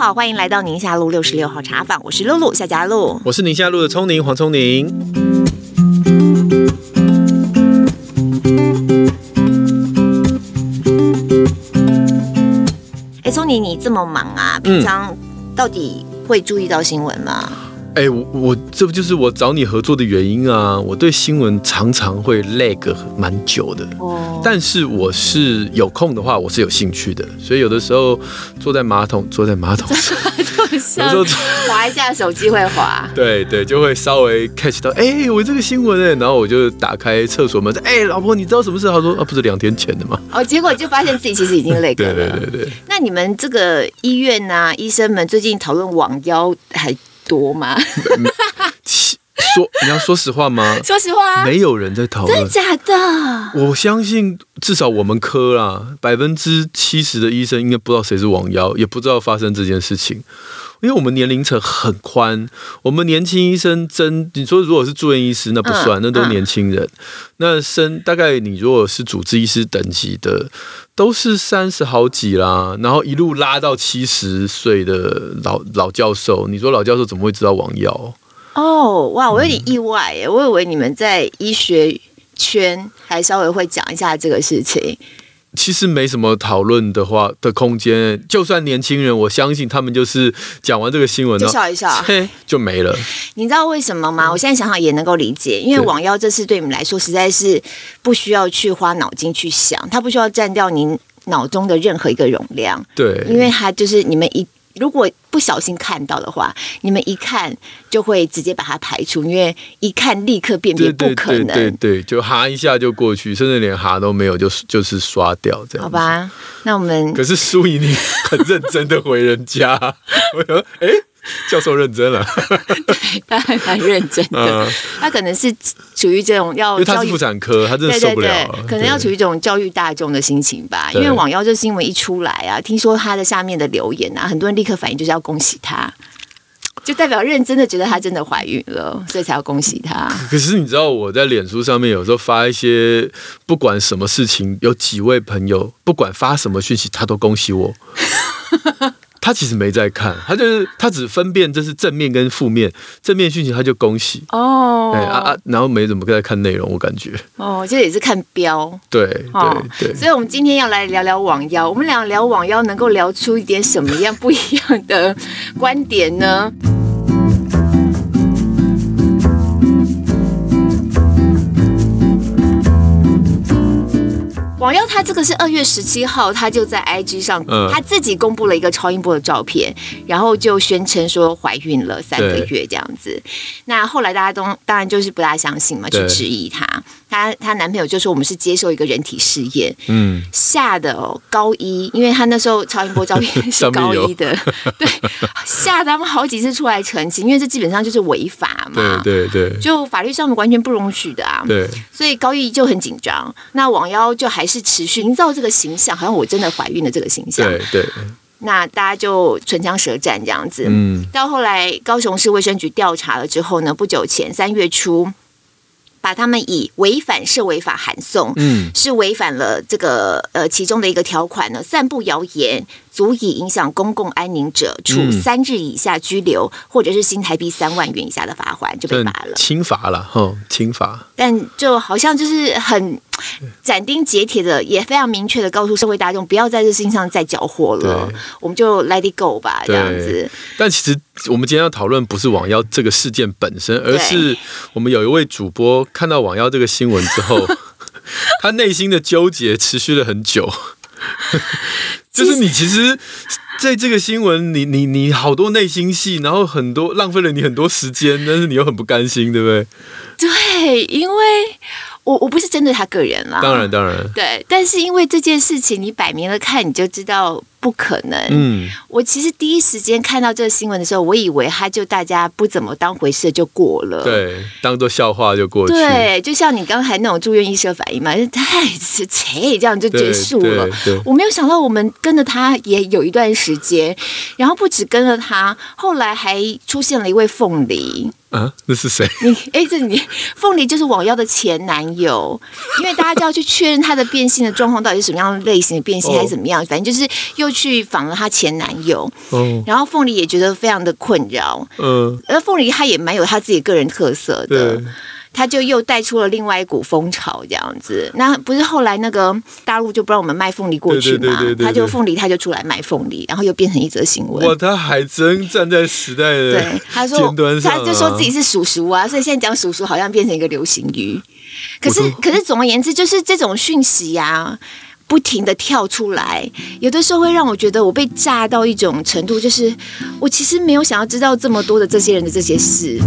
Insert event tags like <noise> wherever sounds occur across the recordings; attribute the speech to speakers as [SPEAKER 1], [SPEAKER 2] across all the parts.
[SPEAKER 1] 好，欢迎来到宁夏路六十六号茶坊，我是露露夏佳露，
[SPEAKER 2] 我是宁夏路的聪宁黄聪宁。
[SPEAKER 1] 哎，聪宁，你这么忙啊，平常到底会注意到新闻吗？嗯
[SPEAKER 2] 哎、欸，我我这不就是我找你合作的原因啊？我对新闻常常会 lag 蛮久的，哦，但是我是有空的话，我是有兴趣的，所以有的时候坐在马桶，坐在马桶上，
[SPEAKER 1] 有时候滑 <laughs> 一下手机会滑，<laughs>
[SPEAKER 2] 对对，就会稍微 catch 到，哎、欸，我这个新闻哎，然后我就打开厕所门，哎、欸，老婆，你知道什么事？他说啊，不是两天前的吗？
[SPEAKER 1] 哦，结果就发现自己其实已经 lag 了，<laughs>
[SPEAKER 2] 对对对对。
[SPEAKER 1] 那你们这个医院呐、啊，医生们最近讨论网腰还多吗？<laughs>
[SPEAKER 2] 说你要说实话吗？
[SPEAKER 1] 说实话，
[SPEAKER 2] 没有人在讨论，
[SPEAKER 1] 真的假的？
[SPEAKER 2] 我相信至少我们科啦，百分之七十的医生应该不知道谁是网妖，也不知道发生这件事情。因为我们年龄层很宽，我们年轻医生真你说如果是住院医师那不算，那都年轻人。那生大概你如果是主治医师等级的，都是三十好几啦，然后一路拉到七十岁的老老教授。你说老教授怎么会知道王耀？
[SPEAKER 1] 哦，哇，我有点意外耶，我以为你们在医学圈还稍微会讲一下这个事情。
[SPEAKER 2] 其实没什么讨论的话的空间，就算年轻人，我相信他们就是讲完这个新闻
[SPEAKER 1] 就笑一笑，
[SPEAKER 2] 嘿，就没了。
[SPEAKER 1] 你知道为什么吗？我现在想想也能够理解，因为网妖这次对你们来说实在是不需要去花脑筋去想，它不需要占掉您脑中的任何一个容量。
[SPEAKER 2] 对，
[SPEAKER 1] 因为它就是你们一。如果不小心看到的话，你们一看就会直接把它排除，因为一看立刻辨别不可能。
[SPEAKER 2] 对对，对，对，就哈一下就过去，甚至连哈都没有，就就是刷掉这样。
[SPEAKER 1] 好吧，那我们
[SPEAKER 2] 可是苏怡你很认真的回人家，<laughs> 我说 <laughs> 教授认真了，<laughs>
[SPEAKER 1] 对，他还蛮认真的。嗯、他可能是处于这种要，因为
[SPEAKER 2] 他是妇产科，他真的受不了。对对对，
[SPEAKER 1] 可能要处于这种教育大众的心情吧。因为网妖这新闻一出来啊，听说他的下面的留言啊，很多人立刻反应就是要恭喜他，就代表认真的觉得他真的怀孕了，所以才要恭喜他。
[SPEAKER 2] 可是你知道我在脸书上面有时候发一些不管什么事情，有几位朋友不管发什么讯息，他都恭喜我。<laughs> 他其实没在看，他就是他只分辨这是正面跟负面，正面讯息他就恭喜。哦，哎啊啊，然后没怎么在看内容，我感觉。
[SPEAKER 1] 哦，这也是看标，
[SPEAKER 2] 对对对，
[SPEAKER 1] 所以我们今天要来聊聊网妖，我们俩聊网妖能够聊出一点什么样不一样的观点呢？网妖他这个是二月十七号，他就在 IG 上，他自己公布了一个超音波的照片，然后就宣称说怀孕了三个月这样子。那后来大家都当然就是不大相信嘛，去质疑他。她她男朋友就说我们是接受一个人体试验，嗯，吓得哦高一，因为她那时候超音波照片 <laughs> 是高一的，对，吓得他们好几次出来澄清，因为这基本上就是违法嘛，
[SPEAKER 2] 对对对，
[SPEAKER 1] 就法律上面完全不容许的啊，对，所以高一就很紧张，那网妖就还是持续营造这个形象，好像我真的怀孕了这个形象，
[SPEAKER 2] 对对，
[SPEAKER 1] 那大家就唇枪舌战这样子，嗯，到后来高雄市卫生局调查了之后呢，不久前三月初。把他们以违反社违法函送，嗯，是违反了这个呃其中的一个条款呢，散布谣言。足以影响公共安宁者，处三日以下拘留，嗯、或者是新台币三万元以下的罚锾，就被罚了。
[SPEAKER 2] 轻罚了，哈，轻罚。
[SPEAKER 1] 但就好像就是很斩钉截铁的，也非常明确的告诉社会大众，不要在这事情上再搅和了，我们就 let it go 吧，这样子。
[SPEAKER 2] 但其实我们今天要讨论不是网妖这个事件本身，而是我们有一位主播看到网妖这个新闻之后，<laughs> 他内心的纠结持续了很久。就是你其实在这个新闻，你你你好多内心戏，然后很多浪费了你很多时间，但是你又很不甘心，对不对？
[SPEAKER 1] 对，因为。我我不是针对他个人啦，
[SPEAKER 2] 当然当然，
[SPEAKER 1] 对，但是因为这件事情，你摆明了看你就知道不可能。嗯，我其实第一时间看到这个新闻的时候，我以为他就大家不怎么当回事就过了，
[SPEAKER 2] 对，当做笑话就过去。
[SPEAKER 1] 对，就像你刚才那种住院医生反应嘛，就 <laughs> 太切这样就结束了。我没有想到我们跟着他也有一段时间，然后不止跟着他，后来还出现了一位凤梨。
[SPEAKER 2] 啊，那是谁？
[SPEAKER 1] 你哎，这你凤梨就是网妖的前男友，因为大家就要去确认他的变性的状况到底是什么样的类型的变性还是怎么样，反正就是又去访了她前男友，哦，然后凤梨也觉得非常的困扰，嗯，而凤梨她也蛮有她自己个人特色的。他就又带出了另外一股风潮，这样子。那不是后来那个大陆就不让我们卖凤梨过去嘛？他就凤梨，他就出来卖凤梨，然后又变成一则新闻。
[SPEAKER 2] 哇，他还真站在时代的
[SPEAKER 1] 对，他说他就说自己是叔叔啊，所以现在讲叔叔好像变成一个流行语。可是，可是总而言之，就是这种讯息呀，啊，不停的跳出来，有的时候会让我觉得我被炸到一种程度，就是我其实没有想要知道这么多的这些人的这些事。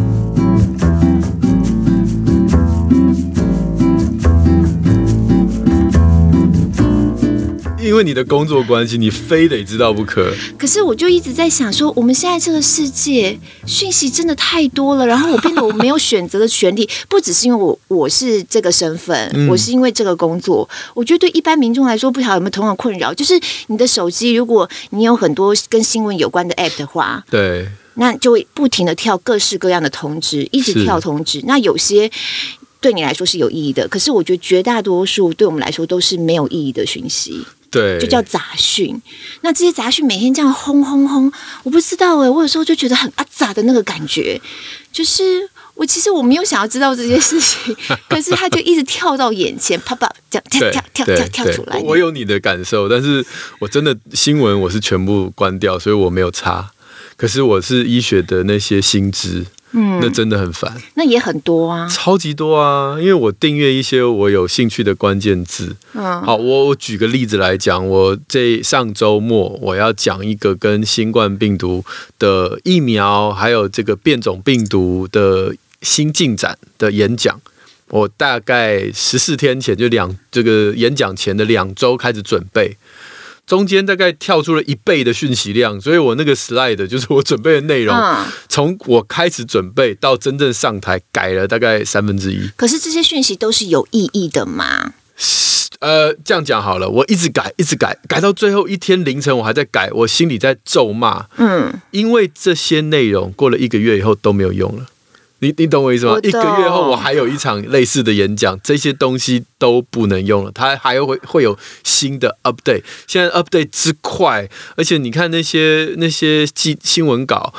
[SPEAKER 2] 因为你的工作关系，你非得知道不可。
[SPEAKER 1] 可是我就一直在想说，我们现在这个世界讯息真的太多了，然后我变得我没有选择的权利，不只是因为我 <laughs> 我是这个身份，嗯，我是因为这个工作。我觉得对一般民众来说，不晓得有没有同样的困扰，就是你的手机，如果你有很多跟新闻有关的 app 的话，
[SPEAKER 2] 对，
[SPEAKER 1] 那就会不停的跳各式各样的通知，一直跳通知。那有些对你来说是有意义的，可是我觉得绝大多数对我们来说都是没有意义的讯息。
[SPEAKER 2] 对，
[SPEAKER 1] 就叫杂讯。那这些杂讯每天这样轰轰轰，我不知道哎、欸，我有时候就觉得很阿杂的那个感觉，就是我其实我没有想要知道这些事情，<laughs> 可是它就一直跳到眼前，啪啪这样跳跳跳跳跳出来。
[SPEAKER 2] 我有你的感受，但是我真的新闻我是全部关掉，所以我没有查。可是我是医学的那些新知。嗯，那真的很烦，
[SPEAKER 1] 那也很多啊，
[SPEAKER 2] 超级多啊！因为我订阅一些我有兴趣的关键字。嗯，好，我我举个例子来讲，我这上周末我要讲一个跟新冠病毒的疫苗，还有这个变种病毒的新进展的演讲。我大概十四天前就两这个演讲前的两周开始准备。中间大概跳出了一倍的讯息量，所以我那个 slide 就是我准备的内容，从、嗯、我开始准备到真正上台改了大概三分之一。
[SPEAKER 1] 可是这些讯息都是有意义的吗？
[SPEAKER 2] 呃，这样讲好了，我一直改，一直改，改到最后一天凌晨我还在改，我心里在咒骂，嗯，因为这些内容过了一个月以后都没有用了。你你懂我意思吗？一个月后我还有一场类似的演讲，这些东西都不能用了，它还会会有新的 update。现在 update 之快，而且你看那些那些记新闻稿。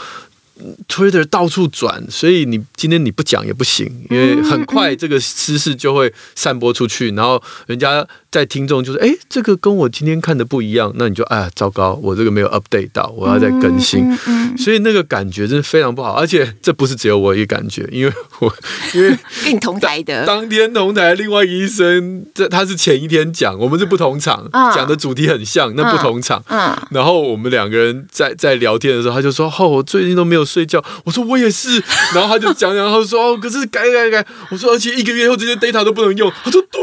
[SPEAKER 2] Twitter 到处转，所以你今天你不讲也不行，因为很快这个知识就会散播出去，然后人家在听众就是，哎，这个跟我今天看的不一样，那你就哎呀，糟糕，我这个没有 update 到，我要再更新，所以那个感觉真的非常不好，而且这不是只有我一个感觉，因为我 <laughs> 因为
[SPEAKER 1] 跟你同台的。
[SPEAKER 2] 当天同台另外一个医生，这他是前一天讲，我们是不同场，讲的主题很像，那不同场，然后我们两个人在在聊天的时候，他就说，哦，我最近都没有。睡觉，我说我也是，然后他就讲讲，然后说哦，可是改改改，我说而且一个月后这些 data 都不能用，他说对，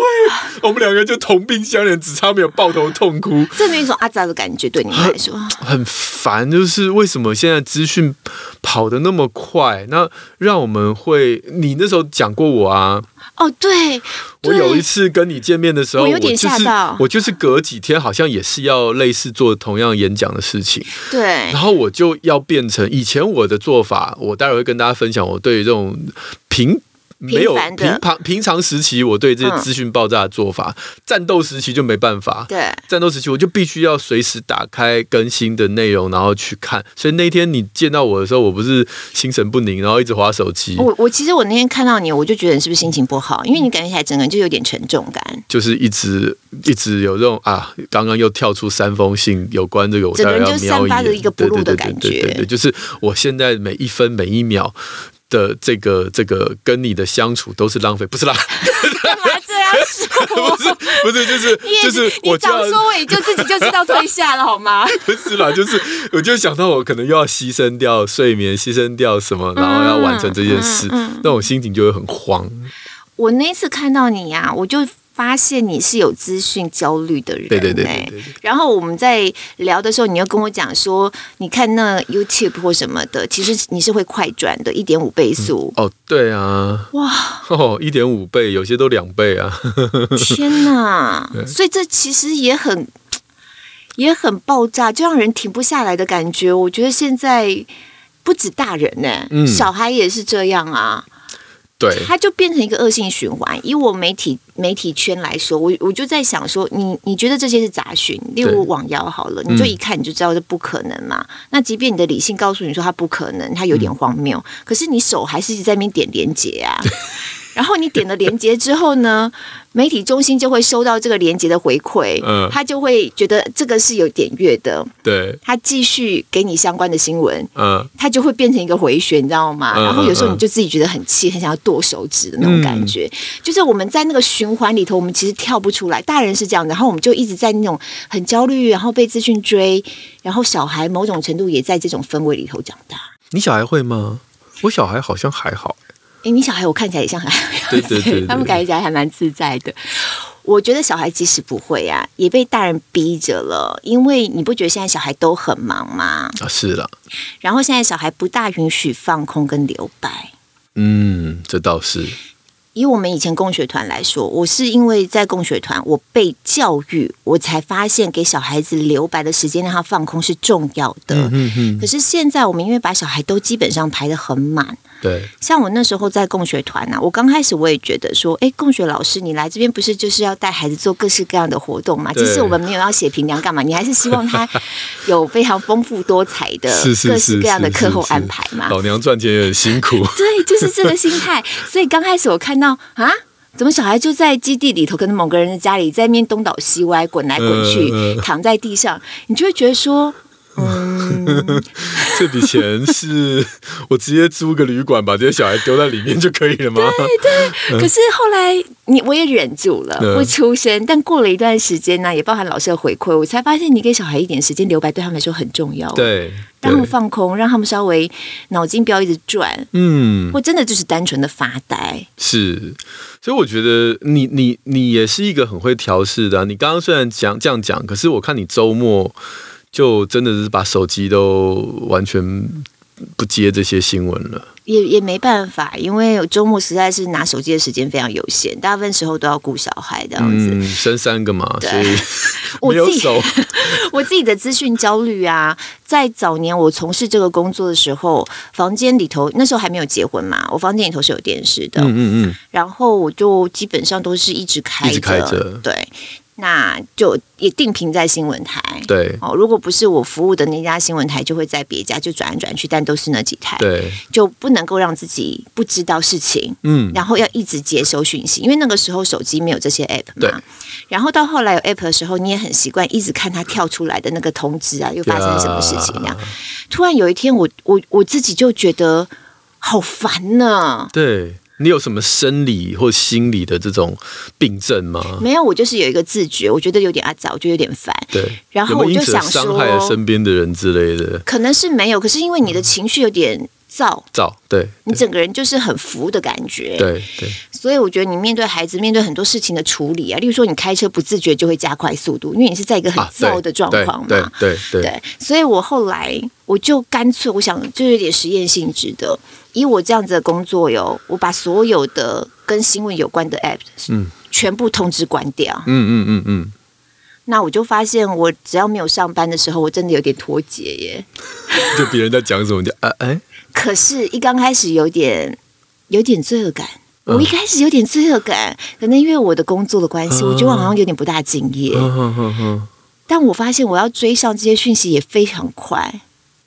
[SPEAKER 2] 我们两个人就同病相怜，只差没有抱头痛哭，
[SPEAKER 1] 这么一种阿扎的感觉，对你来说 <laughs>
[SPEAKER 2] 很烦，就是为什么现在资讯跑得那么快，那让我们会，你那时候讲过我啊。
[SPEAKER 1] 哦，对，
[SPEAKER 2] 我有一次跟你见面的时候，
[SPEAKER 1] 我有点吓到。
[SPEAKER 2] 我就是隔几天，好像也是要类似做同样演讲的事情。
[SPEAKER 1] 对，
[SPEAKER 2] 然后我就要变成以前我的做法，我待会会跟大家分享我对于这种平。没有平常平常时期，我对这些资讯爆炸的做法，嗯，战斗时期就没办法。
[SPEAKER 1] 对，
[SPEAKER 2] 战斗时期我就必须要随时打开更新的内容，然后去看。所以那天你见到我的时候，我不是心神不宁，然后一直滑手机。
[SPEAKER 1] 我我其实我那天看到你，我就觉得你是不是心情不好？因为你感觉起来整个人就有点沉重感，
[SPEAKER 2] 就是一直一直有这种啊，刚刚又跳出三封信有关这个，我
[SPEAKER 1] 整个人就散发着一个不入的感觉。
[SPEAKER 2] 对对，对，对，对，对，就是我现在每一分每一秒。的这个这个跟你的相处都是浪费，不是啦？
[SPEAKER 1] 干嘛这样说？
[SPEAKER 2] 不是不是，就是就是我早
[SPEAKER 1] 说我也就自己就知道退下了好吗？<laughs>
[SPEAKER 2] 不是啦，就是我就想到我可能又要牺牲掉睡眠，牺牲掉什么，然后要完成这件事，嗯嗯嗯、那我心情就会很慌。
[SPEAKER 1] 我那次看到你呀、啊，我就。发现你是有资讯焦虑的人，对对对，对，对，对。然后我们在聊的时候，你又跟我讲说，你看那 YouTube 或什么的，其实你是会快转的，一点五倍速。
[SPEAKER 2] 嗯。哦，对啊。哇，哦，一点五倍，有些都两倍啊。<laughs>
[SPEAKER 1] 天哪！<laughs> 所以这其实也很也很爆炸，就让人停不下来的感觉。我觉得现在不止大人呢，嗯，小孩也是这样啊。
[SPEAKER 2] 对，
[SPEAKER 1] 它就变成一个恶性循环。以我媒体媒体圈来说，我我就在想说，你你觉得这些是杂讯，例如网谣好了，你就一看你就知道这不可能嘛。嗯、那即便你的理性告诉你说它不可能，它有点荒谬，嗯、可是你手还是一直在那边点连接啊。<laughs> 然后你点了连接之后呢，<laughs> 媒体中心就会收到这个连接的回馈，嗯，他就会觉得这个是有点阅的，
[SPEAKER 2] 对，
[SPEAKER 1] 他继续给你相关的新闻，
[SPEAKER 2] 嗯，
[SPEAKER 1] 他就会变成一个回旋，你知道吗？嗯、然后有时候你就自己觉得很气，很想要剁手指的那种感觉，嗯、就是我们在那个循环里头，我们其实跳不出来。大人是这样，然后我们就一直在那种很焦虑，然后被资讯追，然后小孩某种程度也在这种氛围里头长大。
[SPEAKER 2] 你小孩会吗？我小孩好像还好。
[SPEAKER 1] 哎，你小孩我看起来也像还，
[SPEAKER 2] 对对对，对，<laughs>
[SPEAKER 1] 他们感觉起来还蛮自在的。我觉得小孩即使不会啊，也被大人逼着了，因为你不觉得现在小孩都很忙吗？
[SPEAKER 2] 啊，是了。
[SPEAKER 1] 然后现在小孩不大允许放空跟留白。
[SPEAKER 2] 嗯，这倒是。
[SPEAKER 1] 以我们以前共学团来说，我是因为在共学团，我被教育，我才发现给小孩子留白的时间，让他放空是重要的。嗯嗯嗯。可是现在我们因为把小孩都基本上排得很满。
[SPEAKER 2] 对，
[SPEAKER 1] 像我那时候在共学团呐、啊，我刚开始我也觉得说，哎，共学老师你来这边不是就是要带孩子做各式各样的活动嘛？其实我们没有要写评量干嘛，你还是希望他有非常丰富多彩的各式各样的课后安排嘛。
[SPEAKER 2] 老娘赚钱也很辛苦，<laughs>
[SPEAKER 1] 对，就是这个心态。<laughs> 所以刚开始我看到啊，怎么小孩就在基地里头，跟某个人的家里在那边东倒西歪，滚来滚去，呃、躺在地上，你就会觉得说。嗯，<laughs>
[SPEAKER 2] 这笔钱是我直接租个旅馆，把这些小孩丢在里面就可以了吗？
[SPEAKER 1] 对对。可是后来你我也忍住了，不出声。但过了一段时间呢，也包含老师的回馈，我才发现你给小孩一点时间留白，对他们来说很重要。
[SPEAKER 2] 对，
[SPEAKER 1] 让他们放空，让他们稍微脑筋不要一直转。嗯，我真的就是单纯的发呆。
[SPEAKER 2] 是，所以我觉得你你你也是一个很会调试的啊。你刚刚虽然讲这样讲，可是我看你周末。就真的是把手机都完全不接这些新闻了，
[SPEAKER 1] 也也没办法，因为周末实在是拿手机的时间非常有限，大部分时候都要顾小孩这样子，
[SPEAKER 2] 嗯、生三个嘛，所以 <laughs>
[SPEAKER 1] 我自己 <laughs> 我自己的资讯焦虑啊，在早年我从事这个工作的时候，房间里头那时候还没有结婚嘛，我房间里头是有电视的，嗯嗯嗯，然后我就基本上都是一直开着，一直开着，对。那就也定频在新闻台，
[SPEAKER 2] 对。
[SPEAKER 1] 哦。如果不是我服务的那家新闻台，就会在别家就转来转去，但都是那几台，
[SPEAKER 2] 对，
[SPEAKER 1] 就不能够让自己不知道事情，嗯，然后要一直接收讯息，因为那个时候手机没有这些 app 嘛，然后到后来有 app 的时候，你也很习惯一直看它跳出来的那个通知啊，又发生什么事情那样。突然有一天我，我我我自己就觉得好烦呢，
[SPEAKER 2] 对。你有什么生理或心理的这种病症吗？
[SPEAKER 1] 没有，我就是有一个自觉，我觉得有点阿早，我觉得有点烦。
[SPEAKER 2] 对，
[SPEAKER 1] 然后我就想说，
[SPEAKER 2] 伤害了身边的人之类的，
[SPEAKER 1] 可能是没有，可是因为你的情绪有点躁，
[SPEAKER 2] 躁，对，
[SPEAKER 1] 你整个人就是很浮的感觉，
[SPEAKER 2] 对对。
[SPEAKER 1] 所以我觉得你面对孩子，面对很多事情的处理啊，例如说你开车不自觉就会加快速度，因为你是在一个很燥的状况嘛，
[SPEAKER 2] 对对对，
[SPEAKER 1] 对。所以我后来我就干脆，我想就有点实验性质的。以我这样子的工作哟，我把所有的跟新闻有关的 app，嗯，全部通知关掉。嗯嗯嗯嗯。那我就发现，我只要没有上班的时候，我真的有点脱节耶。<laughs>
[SPEAKER 2] 就别人在讲什么，就啊哎。
[SPEAKER 1] 可是，一刚开始有点有点罪恶感。我一开始有点罪恶感，可能因为我的工作的关系，我觉得我好像有点不大敬业。但我发现，我要追上这些讯息也非常快。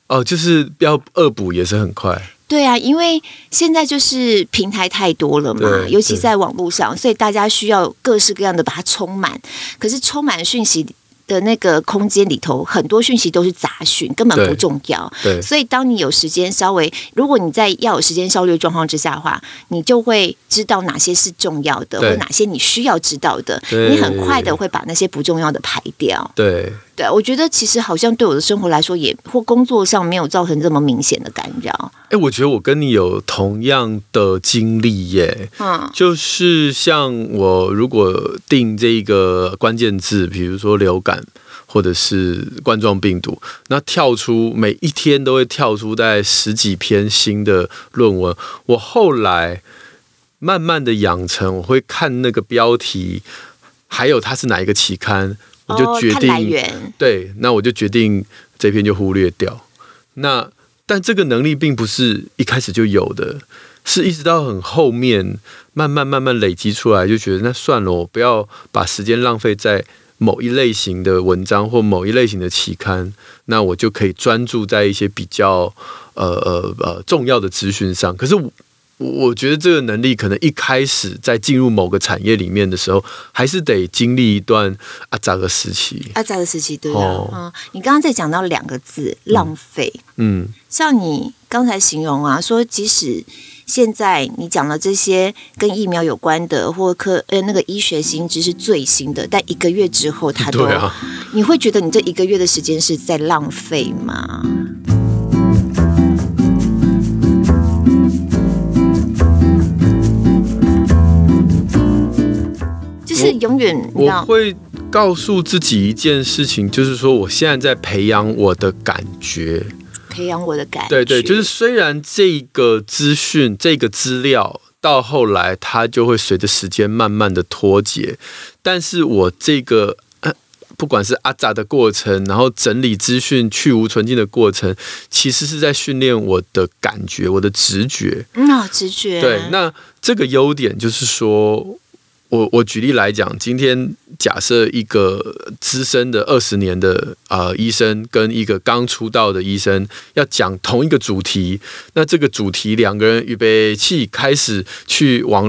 [SPEAKER 2] 哦，就是要恶补也是很快。
[SPEAKER 1] 对啊，因为现在就是平台太多了嘛，尤其在网络上，所以大家需要各式各样的把它充满。可是充满讯息的那个空间里头，很多讯息都是杂讯，根本不重要。对，所以当你有时间稍微，如果你在要有时间效率状况之下的话，你就会知道哪些是重要的，或哪些你需要知道的。你很快的会把那些不重要的排掉。
[SPEAKER 2] 对。
[SPEAKER 1] 对，我觉得其实好像对我的生活来说，也或工作上没有造成这么明显的干扰。
[SPEAKER 2] 哎，我觉得我跟你有同样的经历耶。嗯，就是像我如果定这个关键字，比如说流感或者是冠状病毒，那跳出每一天都会跳出大概十几篇新的论文。我后来慢慢的养成，我会看那个标题，还有它是哪一个期刊。我就决定，
[SPEAKER 1] 哦、
[SPEAKER 2] 对，那我就决定这篇就忽略掉。那但这个能力并不是一开始就有的，是一直到很后面慢慢慢慢累积出来，就觉得那算了，我不要把时间浪费在某一类型的文章或某一类型的期刊，那我就可以专注在一些比较呃呃呃重要的资讯上。可是我。我觉得这个能力可能一开始在进入某个产业里面的时候，还是得经历一段阿扎的时期。
[SPEAKER 1] 阿扎的时期，对啊。哦、嗯，你刚刚在讲到两个字“浪费”。嗯，像你刚才形容啊，说即使现在你讲的这些跟疫苗有关的，或科呃那个医学新知是最新的，但一个月之后，它都，<laughs> 啊、你会觉得你这一个月的时间是在浪费吗？永远，
[SPEAKER 2] 我会告诉自己一件事情，就是说，我现在在培养我的感觉，
[SPEAKER 1] 培养我的感觉。
[SPEAKER 2] 对对，就是虽然这个资讯、这个资料到后来它就会随着时间慢慢的脱节，但是我这个 <coughs> 不管是阿扎的过程，然后整理资讯、去无存菁的过程，其实是在训练我的感觉、我的直觉。
[SPEAKER 1] 嗯、哦，直觉。
[SPEAKER 2] 对，那这个优点就是说。我我举例来讲，今天假设一个资深的二十年的啊、呃、医生跟一个刚出道的医生要讲同一个主题，那这个主题两个人预备起开始去往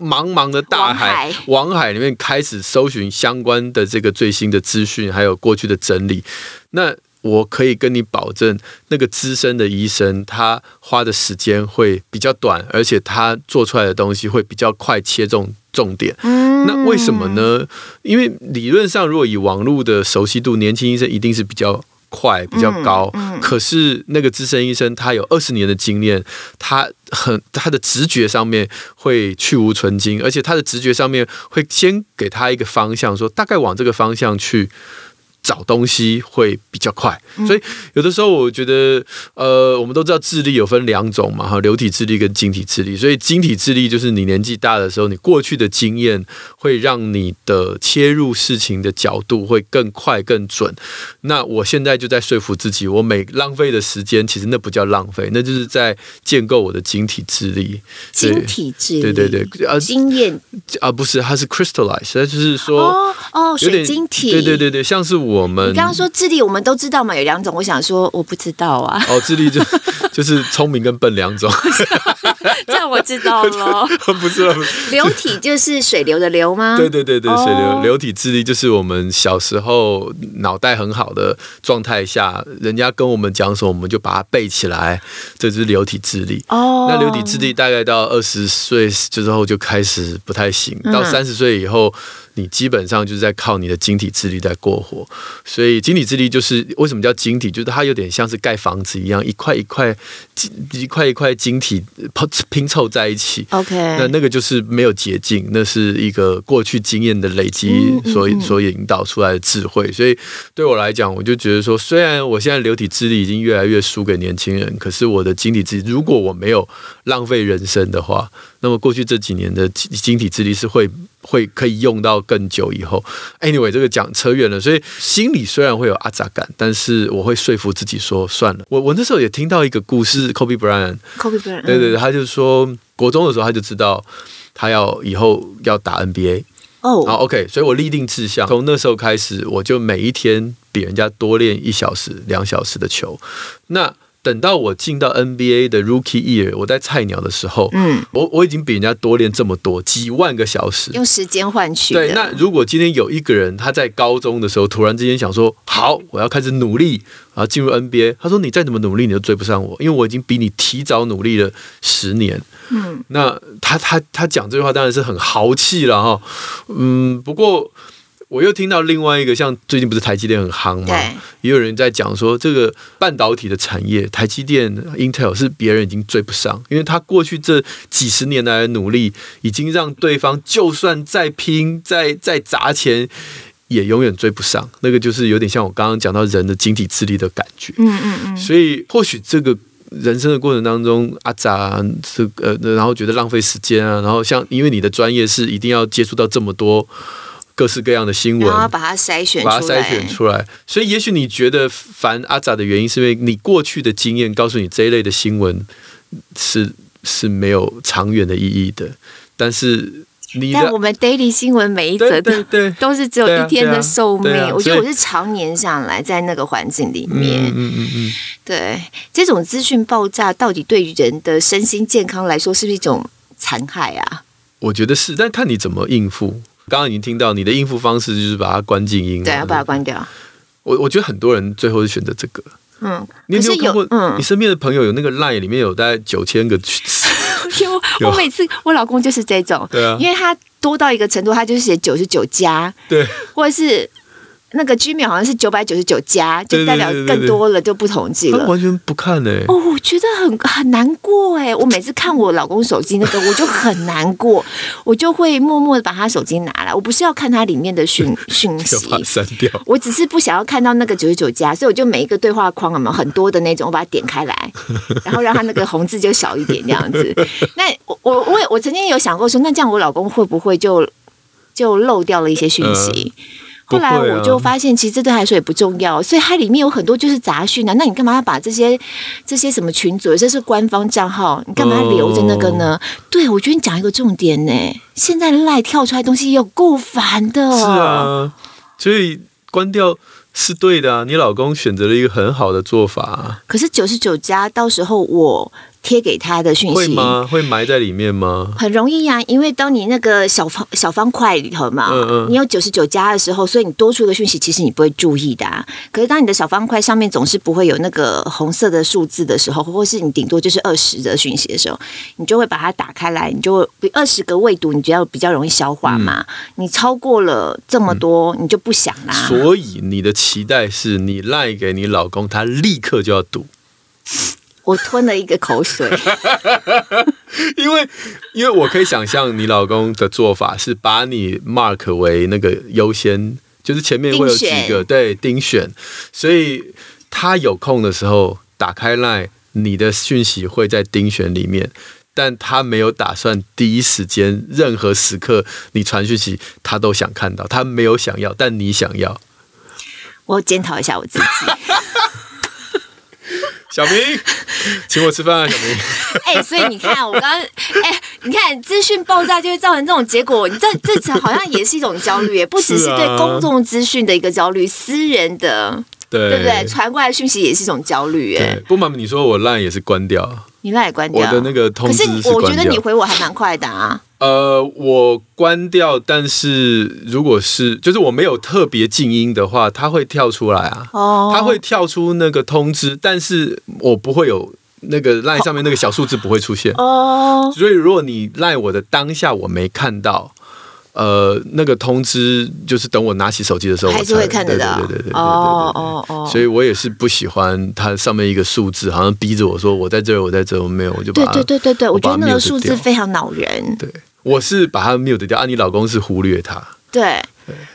[SPEAKER 2] 茫茫的大海网海，海里面开始搜寻相关的这个最新的资讯，还有过去的整理，那。我可以跟你保证，那个资深的医生他花的时间会比较短，而且他做出来的东西会比较快切中重点。那为什么呢？因为理论上，如果以网络的熟悉度，年轻医生一定是比较快、比较高。可是那个资深医生他有二十年的经验，他很他的直觉上面会去无存精，而且他的直觉上面会先给他一个方向，说大概往这个方向去。找东西会比较快，所以有的时候我觉得，呃，我们都知道智力有分两种嘛，哈，流体智力跟晶体智力。所以晶体智力就是你年纪大的时候，你过去的经验会让你的切入事情的角度会更快更准。那我现在就在说服自己，我每浪费的时间，其实那不叫浪费，那就是在建构我的晶体智力。
[SPEAKER 1] 晶体智力，
[SPEAKER 2] 对对对，呃，经验啊，不是，它是 crystallize，那就是说，
[SPEAKER 1] 哦哦，水晶体，
[SPEAKER 2] 对对对对，像是我。我们
[SPEAKER 1] 你刚刚说智力，我们都知道嘛，有两种。我想说，我不知道啊。
[SPEAKER 2] 哦，智力就 <laughs> 就是聪明跟笨两种。<laughs>
[SPEAKER 1] 这样我知道了。<laughs>
[SPEAKER 2] 不是，
[SPEAKER 1] 流体就是水流的流吗？
[SPEAKER 2] 对对对对，水流流体智力就是我们小时候脑袋很好的状态下，人家跟我们讲什么，我们就把它背起来，这就是流体智力。哦，那流体智力大概到二十岁之后就开始不太行，到三十岁以后。你基本上就是在靠你的晶体智力在过活，所以晶体智力就是为什么叫晶体，就是它有点像是盖房子一样，一块一块一块一块晶体拼凑在一起。OK，那那个就是没有捷径，那是一个过去经验的累积所所引导出来的智慧。所以对我来讲，我就觉得说，虽然我现在流体智力已经越来越输给年轻人，可是我的晶体智力，如果我没有浪费人生的话，那么过去这几年的晶体智力是会。会可以用到更久以后。Anyway，这个讲扯远了，所以心里虽然会有阿杂感，但是我会说服自己说算了。我我那时候也听到一个故事，Kobe Bryant，Kobe Bryant，对对对，他就说国中的时候他就知道他要以后要打 NBA 哦，好 OK，所以我立定志向，从那时候开始，我就每一天比人家多练一小时、两小时的球。那等到我进到 NBA 的 Rookie Year，我在菜鸟的时候，嗯，我我已经比人家多练这么多几万个小时，
[SPEAKER 1] 用时间换取。
[SPEAKER 2] 对，那如果今天有一个人他在高中的时候突然之间想说，好，我要开始努力，然后进入 NBA，他说你再怎么努力你都追不上我，因为我已经比你提早努力了十年。嗯，那他他他讲这句话当然是很豪气了哈，嗯，不过。我又听到另外一个，像最近不是台积电很夯吗？也有人在讲说，这个半导体的产业，台积电、Intel 是别人已经追不上，因为他过去这几十年来的努力，已经让对方就算再拼、再再砸钱，也永远追不上。那个就是有点像我刚刚讲到人的晶体智力的感觉。嗯嗯嗯。所以或许这个人生的过程当中，阿杂这呃，然后觉得浪费时间啊，然后像因为你的专业是一定要接触到这么多。各式各样的新闻，
[SPEAKER 1] 然后把它筛选，
[SPEAKER 2] 把它筛选出来。所以，也许你觉得烦阿扎的原因，是因为你过去的经验告诉你这一类的新闻是是没有长远的意义的。但是你，
[SPEAKER 1] 但我们 daily 新闻每一则都都是只有一天的寿命。我觉得我是常年下来在那个环境里面，嗯嗯嗯，对，这种资讯爆炸到底对于人的身心健康来说是不是一种残害啊？
[SPEAKER 2] 我觉得是，但看你怎么应付。刚刚已经听到你的应付方式就是把它关静音，
[SPEAKER 1] 对，要把它关掉。
[SPEAKER 2] 我我觉得很多人最后是选择这个。
[SPEAKER 1] 嗯，
[SPEAKER 2] 你有没有看过？嗯，你身边的朋友有那个 line 里面有大概九千个句子。<laughs>
[SPEAKER 1] 我每次我老公就是这种，对啊，因为他多到一个程度，他就是写九十九加，
[SPEAKER 2] 对，
[SPEAKER 1] 或者是。那个 Gmail 好像是九百九十九加，就代表更多了，就不统计了。
[SPEAKER 2] 完全不看呢、欸。
[SPEAKER 1] 哦，我觉得很很难过哎！我每次看我老公手机那个，<laughs> 我就很难过，我就会默默的把他手机拿来。我不是要看他里面的讯 <laughs> 讯息，
[SPEAKER 2] 删掉。
[SPEAKER 1] 我只是不想要看到那个九十九加，所以我就每一个对话框有没有很多的那种，我把它点开来，<laughs> 然后让他那个红字就小一点这样子。那我我我我曾经有想过说，那这样我老公会不会就就漏掉了一些讯息？呃后来我就发现，其实这对他来说也不重要，所以它里面有很多就是杂讯啊。那你干嘛要把这些这些什么群组，这是官方账号，你干嘛要留着那个呢？哦、对，我觉得你讲一个重点呢。现在赖跳出来的东西有够烦的。
[SPEAKER 2] 是啊，所以关掉是对的啊。你老公选择了一个很好的做法。
[SPEAKER 1] 可是九十九家，到时候我。贴给他的讯息
[SPEAKER 2] 会吗？会埋在里面吗？
[SPEAKER 1] 很容易呀、啊，因为当你那个小方小方块里头嘛，嗯嗯你有九十九加的时候，所以你多出的讯息，其实你不会注意的、啊。可是当你的小方块上面总是不会有那个红色的数字的时候，或是你顶多就是二十的讯息的时候，你就会把它打开来，你就会二十个未读，你觉得比较容易消化嘛。嗯、你超过了这么多，你就不想啦。
[SPEAKER 2] 所以你的期待是你赖给你老公，他立刻就要读。
[SPEAKER 1] 我吞了一个口水，<laughs>
[SPEAKER 2] 因为因为我可以想象你老公的做法是把你 mark 为那个优先，就是前面会有几个选对丁选，所以他有空的时候打开 line，你的讯息会在丁选里面，但他没有打算第一时间任何时刻你传讯息他都想看到，他没有想要，但你想要，
[SPEAKER 1] 我检讨一下我自己。
[SPEAKER 2] 小明，<laughs> 请我吃饭啊！小明，
[SPEAKER 1] 哎、欸，所以你看，我刚刚，哎、欸，你看资讯爆炸就会造成这种结果，你这这层好像也是一种焦虑，也 <laughs> 不只是对公众资讯的一个焦虑，私人的，对，对不对？传过来讯息也是一种焦虑，哎，
[SPEAKER 2] 不瞒你说，我 LINE 也是关掉。
[SPEAKER 1] 你烂也关掉，
[SPEAKER 2] 我的那个通知是关掉。
[SPEAKER 1] 可是我觉得你回我还蛮快的啊。
[SPEAKER 2] 呃，我关掉，但是如果是就是我没有特别静音的话，它会跳出来啊。哦。它会跳出那个通知，但是我不会有那个赖上面那个小数字不会出现。哦。所以如果你赖我的当下我没看到。呃，那个通知就是等我拿起手机的时候，
[SPEAKER 1] 还是会看得到。
[SPEAKER 2] 对对对对对哦哦哦，所以我也是不喜欢它上面一个数字，好像逼着我说我在这儿，我在这儿，我没有，我就把它。
[SPEAKER 1] 对对对对对，我觉得那个数字非常恼人。
[SPEAKER 2] 对，我是把它 mute 掉，啊，你老公是忽略它。
[SPEAKER 1] 对，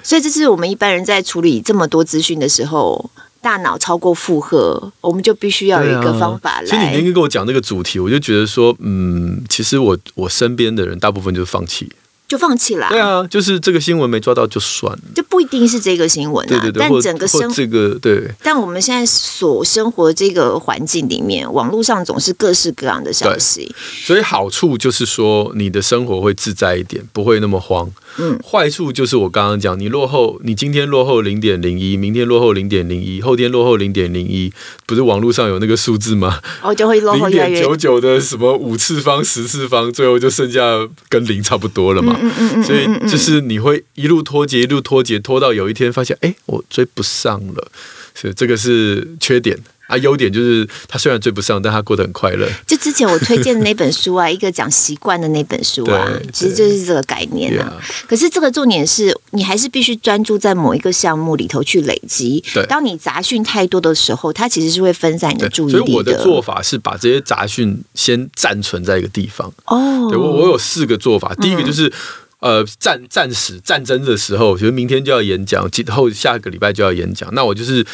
[SPEAKER 1] 所以这是我们一般人在处理这么多资讯的时候，大脑超过负荷，我们就必须要有一个方法来。
[SPEAKER 2] 其实你那天跟我讲那个主题，我就觉得说，嗯，其实我我身边的人大部分就是放弃。
[SPEAKER 1] 就放弃了。
[SPEAKER 2] 对啊，就是这个新闻没抓到就算了，
[SPEAKER 1] 就不一定是这个新闻啊。
[SPEAKER 2] 对对对，
[SPEAKER 1] 但整个生
[SPEAKER 2] 这个对。
[SPEAKER 1] 但我们现在所生活的这个环境里面，网络上总是各式各样的消息。
[SPEAKER 2] 所以好处就是说，你的生活会自在一点，不会那么慌。嗯。坏处就是我刚刚讲，你落后，你今天落后零点零一，明天落后零点零一，后天落后零点零一，不是网络上有那个数字吗？
[SPEAKER 1] 哦，就会落后零点
[SPEAKER 2] 九九的什么五次方、十次方，最后就剩下跟零差不多了嘛。嗯嗯嗯，所以就是你会一路脱节，一路脱节，拖到有一天发现，哎，我追不上了，所以这个是缺点。啊，优点就是他虽然追不上，但他过得很快乐。就
[SPEAKER 1] 之前我推荐的那本书啊，<laughs> 一个讲习惯的那本书啊，其实就是这个概念啊。可是这个重点是你还是必须专注在某一个项目里头去累积。对，当你杂讯太多的时候，它其实是会分散你的注意力的。
[SPEAKER 2] 所以我的做法是把这些杂讯先暂存在一个地方。哦，对我我有四个做法，第一个就是。嗯呃，战战时战争的时候，就是明天就要演讲，今后下个礼拜就要演讲，那我就是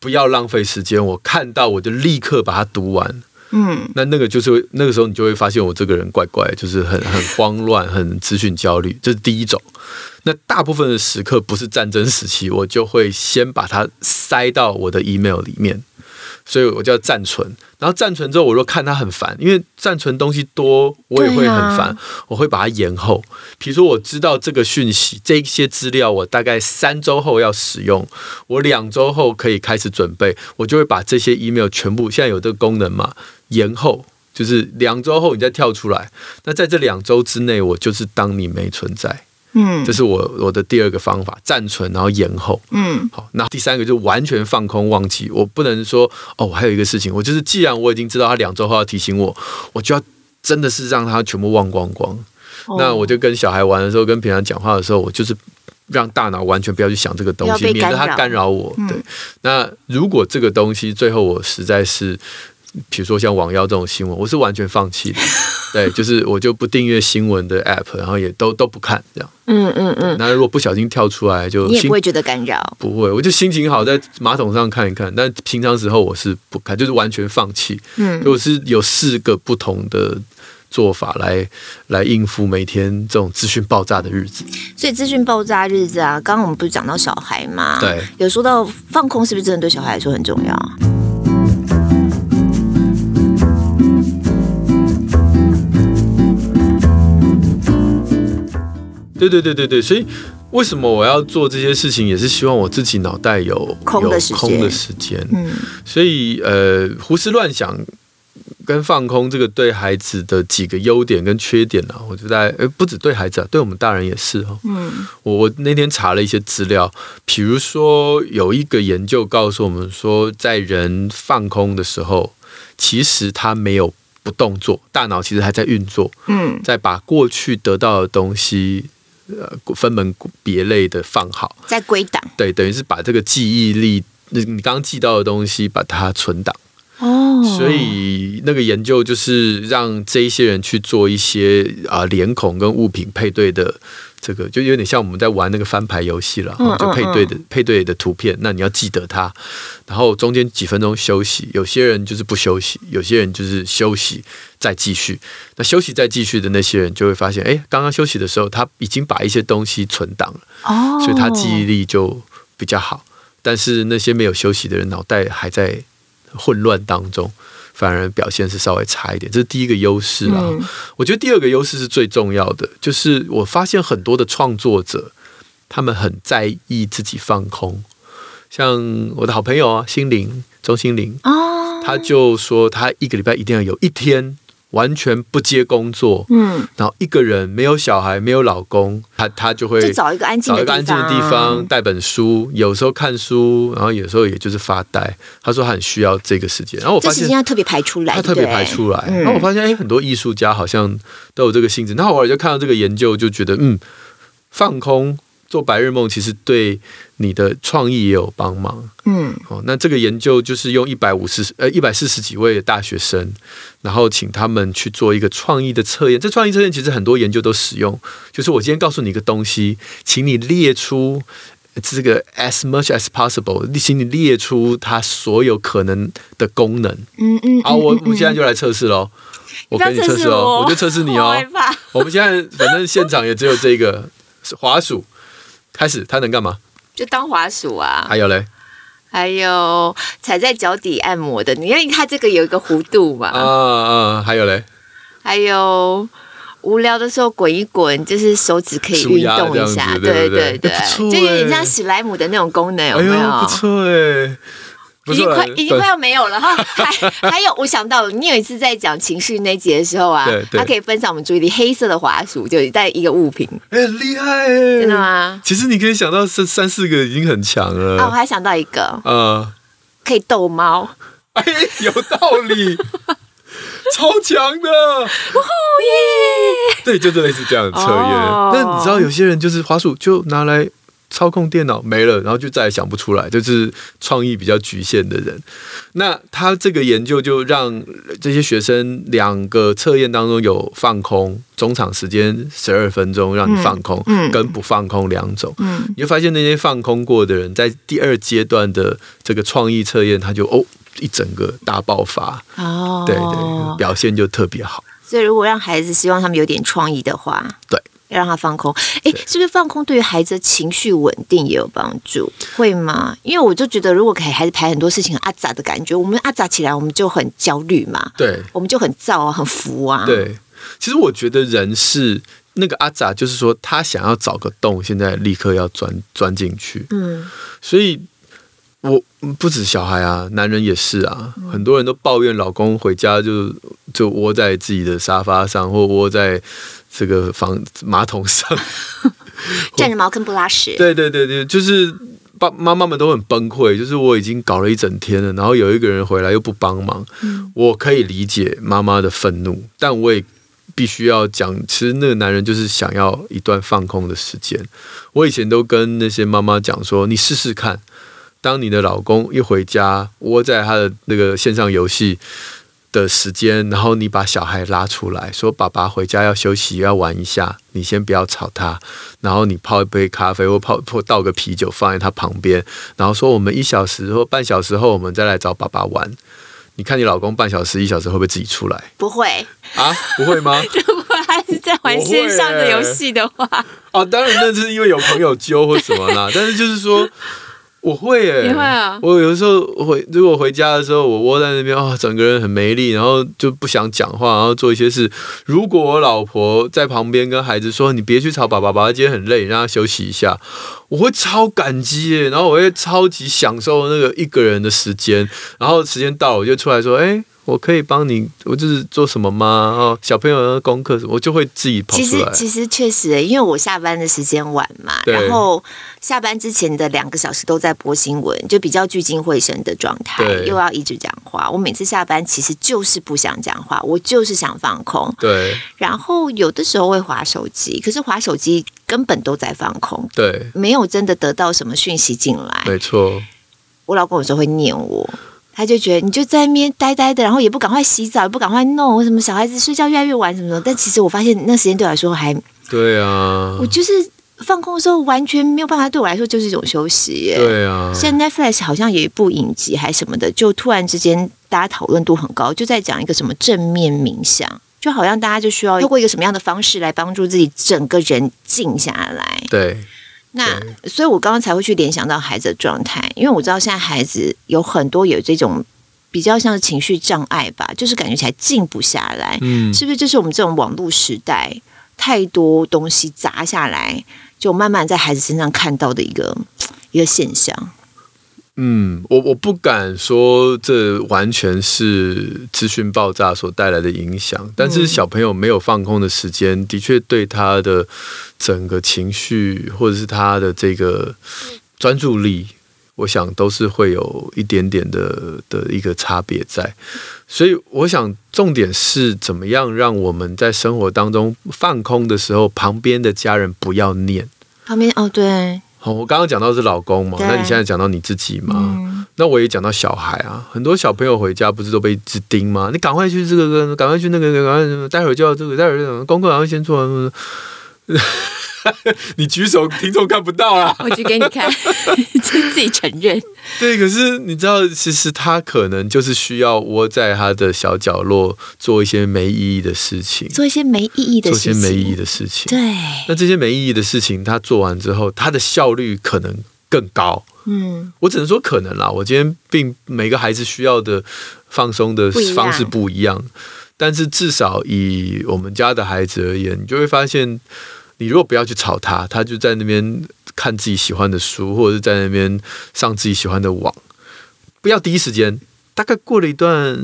[SPEAKER 2] 不要浪费时间，我看到我就立刻把它读完。嗯，那那个就是那个时候，你就会发现我这个人怪怪，就是很很慌乱，很资讯焦虑，这是第一种。那大部分的时刻不是战争时期，我就会先把它塞到我的 email 里面。所以我叫暂存，然后暂存之后，我若看它很烦，因为暂存东西多，我也会很烦，啊、我会把它延后。比如说，我知道这个讯息，这些资料我大概三周后要使用，我两周后可以开始准备，我就会把这些 email 全部，现在有这个功能嘛，延后，就是两周后你再跳出来。那在这两周之内，我就是当你没存在。嗯，这是我我的第二个方法，暂存然后延后。嗯，好，那第三个就完全放空忘记，我不能说哦，我还有一个事情，我就是既然我已经知道他两周后要提醒我，我就要真的是让他全部忘光光。哦、那我就跟小孩玩的时候，跟平常讲话的时候，我就是让大脑完全不要去想这个东西，免得他干扰我。对，嗯、那如果这个东西最后我实在是。比如说像网妖这种新闻，我是完全放弃的。<laughs> 对，就是我就不订阅新闻的 app，然后也都都不看这样。嗯嗯嗯。那如果不小心跳出来，就
[SPEAKER 1] 你也不会觉得干扰？
[SPEAKER 2] 不会，我就心情好，在马桶上看一看。但平常时候我是不看，就是完全放弃。嗯，我是有四个不同的做法来来应付每天这种资讯爆炸的日子。
[SPEAKER 1] 所以资讯爆炸日子啊，刚刚我们不是讲到小孩吗？
[SPEAKER 2] 对，
[SPEAKER 1] 有说到放空，是不是真的对小孩来说很重要？
[SPEAKER 2] 对对对对对，所以为什么我要做这些事情，也是希望我自己脑袋有
[SPEAKER 1] 空的时间。
[SPEAKER 2] 空的时间。嗯，所以呃，胡思乱想跟放空这个对孩子的几个优点跟缺点呢、啊，我觉得呃，不止对孩子啊，对我们大人也是哈。嗯，我我那天查了一些资料，比如说有一个研究告诉我们说，在人放空的时候，其实他没有不动作，大脑其实还在运作。嗯，在把过去得到的东西。呃，分门别类的放好，
[SPEAKER 1] 在归档，
[SPEAKER 2] 对，等于是把这个记忆力，你你刚刚记到的东西，把它存档。哦，所以那个研究就是让这一些人去做一些啊，脸孔跟物品配对的。这个就有点像我们在玩那个翻牌游戏了，就配对的配对的图片，那你要记得它，然后中间几分钟休息，有些人就是不休息，有些人就是休息再继续。那休息再继续的那些人就会发现，哎，刚刚休息的时候他已经把一些东西存档了，哦，所以他记忆力就比较好。但是那些没有休息的人，脑袋还在混乱当中。反而表现是稍微差一点，这是第一个优势啊。嗯、我觉得第二个优势是最重要的，就是我发现很多的创作者，他们很在意自己放空。像我的好朋友啊，心灵钟心灵，哦、他就说他一个礼拜一定要有一天。完全不接工作，嗯，然后一个人没有小孩，没有老公，他他就会
[SPEAKER 1] 找一个安静的地方，找一个安静的地方，
[SPEAKER 2] 带本书，有时候看书，然后有时候也就是发呆。他说他很需要这个时间，然后我发现
[SPEAKER 1] 他特别排出来，
[SPEAKER 2] 他特别排出来。然后我发现，哎，很多艺术家好像都有这个性质。那后我偶尔就看到这个研究，就觉得，嗯，放空。做白日梦其实对你的创意也有帮忙。嗯，哦，那这个研究就是用一百五十呃一百四十几位的大学生，然后请他们去做一个创意的测验。这创意测验其实很多研究都使用，就是我今天告诉你一个东西，请你列出这个 as much as possible，请你列出它所有可能的功能。嗯嗯。好，我我现在就来测试喽。我给你测试哦，我就测试你哦。<laughs> 我们现在反正现场也只有这个滑鼠。开始，它能干嘛？
[SPEAKER 1] 就当滑鼠啊。
[SPEAKER 2] 还有嘞，
[SPEAKER 1] 还有踩在脚底按摩的。你看它这个有一个弧度嘛？
[SPEAKER 2] 啊啊，还有嘞，
[SPEAKER 1] 还有无聊的时候滚一滚，就是手指可以运动一下。对对对，就有点像史莱姆的那种功能，有没有？
[SPEAKER 2] 不错哎。
[SPEAKER 1] 已经快，已经快要没有了哈。<laughs> 还还有，我想到了，你有一次在讲情绪那集的时候啊，他可以分散我们注意力。黑色的滑鼠就带一个物品，
[SPEAKER 2] 很厉害，
[SPEAKER 1] 真的吗？
[SPEAKER 2] 其实你可以想到三三四个已经很强了。
[SPEAKER 1] 啊，我还想到一个，呃，可以逗猫。
[SPEAKER 2] 哎，有道理，<laughs> 超强的，哦耶！对，就是类似这样的测验。那你知道有些人就是滑鼠就拿来。操控电脑没了，然后就再也想不出来，就是创意比较局限的人。那他这个研究就让这些学生两个测验当中有放空，中场时间十二分钟让你放空，嗯嗯、跟不放空两种。嗯、你就发现那些放空过的人，在第二阶段的这个创意测验，他就哦一整个大爆发。哦，对对，表现就特别好。
[SPEAKER 1] 所以如果让孩子希望他们有点创意的话，
[SPEAKER 2] 对。
[SPEAKER 1] 要让他放空。哎，是不是放空对于孩子的情绪稳定也有帮助？会吗？因为我就觉得，如果给孩子排很多事情，阿杂的感觉，我们阿杂起来，我们就很焦虑嘛。
[SPEAKER 2] 对，
[SPEAKER 1] 我们就很躁啊，很浮啊。
[SPEAKER 2] 对，其实我觉得人是那个阿杂，就是说他想要找个洞，现在立刻要钻钻进去。嗯，所以。我不止小孩啊，男人也是啊。很多人都抱怨老公回家就就窝在自己的沙发上，或窝在这个房马桶上，<laughs>
[SPEAKER 1] 站着茅坑不拉屎。
[SPEAKER 2] 对对对对，就是爸妈妈们都很崩溃。就是我已经搞了一整天了，然后有一个人回来又不帮忙，嗯、我可以理解妈妈的愤怒，但我也必须要讲，其实那个男人就是想要一段放空的时间。我以前都跟那些妈妈讲说，你试试看。当你的老公一回家窝在他的那个线上游戏的时间，然后你把小孩拉出来说：“爸爸回家要休息，要玩一下，你先不要吵他。”然后你泡一杯咖啡或泡或倒个啤酒放在他旁边，然后说：“我们一小时或半小时后，我们再来找爸爸玩。”你看你老公半小时一小时会不会自己出来？
[SPEAKER 1] 不会
[SPEAKER 2] 啊，不会吗？
[SPEAKER 1] 如 <laughs> 果他是在玩线上的游戏的话，
[SPEAKER 2] 哦、啊，当然那是因为有朋友揪或什么啦。但是就是说。我会耶、欸，
[SPEAKER 1] 你会啊？
[SPEAKER 2] 我有时候回，如果回家的时候，我窝在那边，哦，整个人很没力，然后就不想讲话，然后做一些事。如果我老婆在旁边跟孩子说：“你别去吵爸爸，爸爸今天很累，让他休息一下。”我会超感激耶，然后我会超级享受那个一个人的时间。然后时间到了，我就出来说：“哎、欸。”我可以帮你，我就是做什么吗？哦，小朋友的功课，我就会自己跑出来。
[SPEAKER 1] 其实，其实确实，因为我下班的时间晚嘛，然后下班之前的两个小时都在播新闻，就比较聚精会神的状态，又要一直讲话。我每次下班其实就是不想讲话，我就是想放空。
[SPEAKER 2] 对。
[SPEAKER 1] 然后有的时候会划手机，可是划手机根本都在放空。
[SPEAKER 2] 对。
[SPEAKER 1] 没有真的得到什么讯息进来。
[SPEAKER 2] 没错。
[SPEAKER 1] 我老公有时候会念我。他就觉得你就在那边呆呆的，然后也不赶快洗澡，也不赶快弄为什么小孩子睡觉越来越晚什么的。但其实我发现那时间对我来说还
[SPEAKER 2] 对啊，
[SPEAKER 1] 我就是放空的时候完全没有办法，对我来说就是一种休息耶。
[SPEAKER 2] 对啊，
[SPEAKER 1] 现在 Netflix 好像有一部影集还什么的，就突然之间大家讨论度很高，就在讲一个什么正面冥想，就好像大家就需要通过一个什么样的方式来帮助自己整个人静下来。
[SPEAKER 2] 对。
[SPEAKER 1] 那，所以我刚刚才会去联想到孩子的状态，因为我知道现在孩子有很多有这种比较像是情绪障碍吧，就是感觉起来静不下来。嗯，是不是就是我们这种网络时代太多东西砸下来，就慢慢在孩子身上看到的一个一个现象？
[SPEAKER 2] 嗯，我我不敢说这完全是资讯爆炸所带来的影响，但是小朋友没有放空的时间，的确对他的整个情绪或者是他的这个专注力，我想都是会有一点点的的一个差别在。所以我想重点是怎么样让我们在生活当中放空的时候，旁边的家人不要念。
[SPEAKER 1] 旁边哦，对。
[SPEAKER 2] 好，我刚刚讲到是老公嘛，那你现在讲到你自己嘛？嗯、那我也讲到小孩啊，很多小朋友回家不是都被一直盯吗？你赶快去这个，赶快去那个，赶快待会儿就要这个，待会儿这个功课赶快先做完。<laughs> 你举手，听众看不到啊！
[SPEAKER 1] 我举给你看，<laughs> 自己承认。
[SPEAKER 2] 对，可是你知道，其实他可能就是需要窝在他的小角落，做一些没意义的事情，
[SPEAKER 1] 做一些没意义的事情，
[SPEAKER 2] 做一些没意义的事情。
[SPEAKER 1] 对，
[SPEAKER 2] 那这些没意义的事情，他做完之后，他的效率可能更高。嗯，我只能说可能啦。我今天并每个孩子需要的放松的方式不一样，但是至少以我们家的孩子而言，你就会发现。你如果不要去吵他，他就在那边看自己喜欢的书，或者是在那边上自己喜欢的网。不要第一时间，大概过了一段